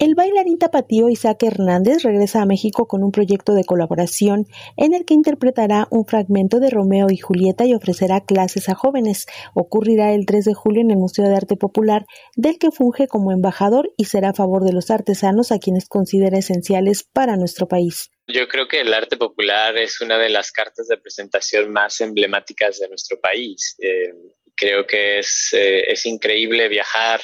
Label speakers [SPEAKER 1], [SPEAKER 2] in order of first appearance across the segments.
[SPEAKER 1] El bailarín tapatío Isaac Hernández regresa a México con un proyecto de colaboración en el que interpretará un fragmento de Romeo y Julieta y ofrecerá clases a jóvenes. Ocurrirá el 3 de julio en el Museo de Arte Popular, del que funge como embajador y será a favor de los artesanos a quienes considera esenciales para nuestro país.
[SPEAKER 2] Yo creo que el arte popular es una de las cartas de presentación más emblemáticas de nuestro país. Eh, creo que es, eh, es increíble viajar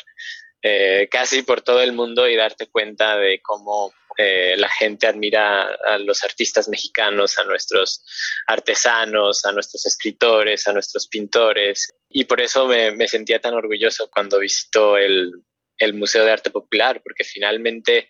[SPEAKER 2] eh, casi por todo el mundo y darte cuenta de cómo eh, la gente admira a los artistas mexicanos, a nuestros artesanos, a nuestros escritores, a nuestros pintores. Y por eso me, sentía tan orgulloso cuando visitó el, el Museo de Arte Popular, porque finalmente,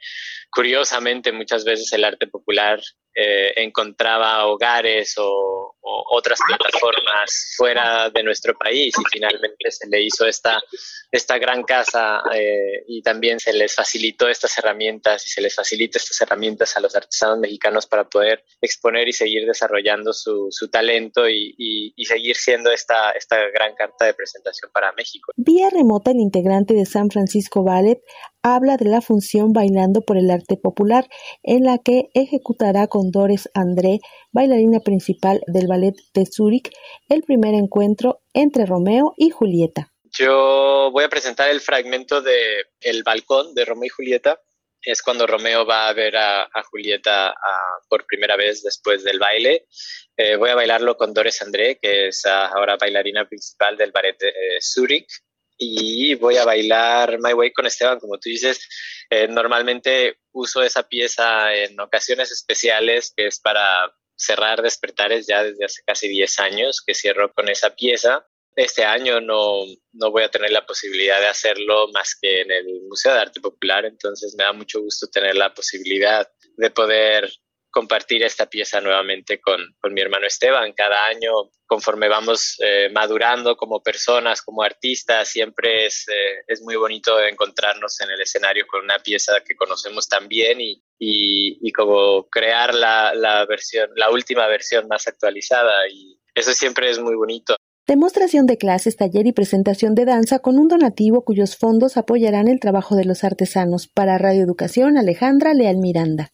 [SPEAKER 2] curiosamente, muchas veces el arte popular eh, encontraba hogares o, otras plataformas fuera de nuestro país y finalmente se le hizo esta, esta gran casa eh, y también se les facilitó estas herramientas y se les facilita estas herramientas a los artesanos mexicanos para poder exponer y seguir desarrollando su, su talento y, y, seguir siendo esta, esta gran carta de presentación para México.
[SPEAKER 1] Vía remota, el integrante de San Francisco Ballet habla de la función Bailando por el Arte Popular, en la que ejecutará con Doris André, bailarina principal del Ballet de Zúrich, el primer encuentro entre Romeo y Julieta.
[SPEAKER 2] Yo voy a presentar el fragmento de El balcón de Romeo y Julieta. Es cuando Romeo va a ver a, Julieta por primera vez después del baile. Eh, voy a bailarlo con Doris André, que es ahora bailarina principal del ballet de eh, Zurich y voy a bailar My Way con Esteban, como tú dices. Eh, normalmente uso esa pieza en ocasiones especiales, que es para cerrar despertares ya desde hace casi 10 años que cierro con esa pieza. Este año no, no voy a tener la posibilidad de hacerlo más que en el Museo de Arte Popular, entonces me da mucho gusto tener la posibilidad de poder compartir esta pieza nuevamente con, mi hermano Esteban. Cada año, conforme vamos eh, madurando como personas, como artistas, siempre es, eh, es muy bonito encontrarnos en el escenario con una pieza que conocemos tan bien y, y, como crear la, la, versión, la última versión más actualizada. Y eso siempre es muy bonito.
[SPEAKER 1] Demostración de clases, taller y presentación de danza con un donativo cuyos fondos apoyarán el trabajo de los artesanos. Para Radio Educación, Alejandra Leal Miranda.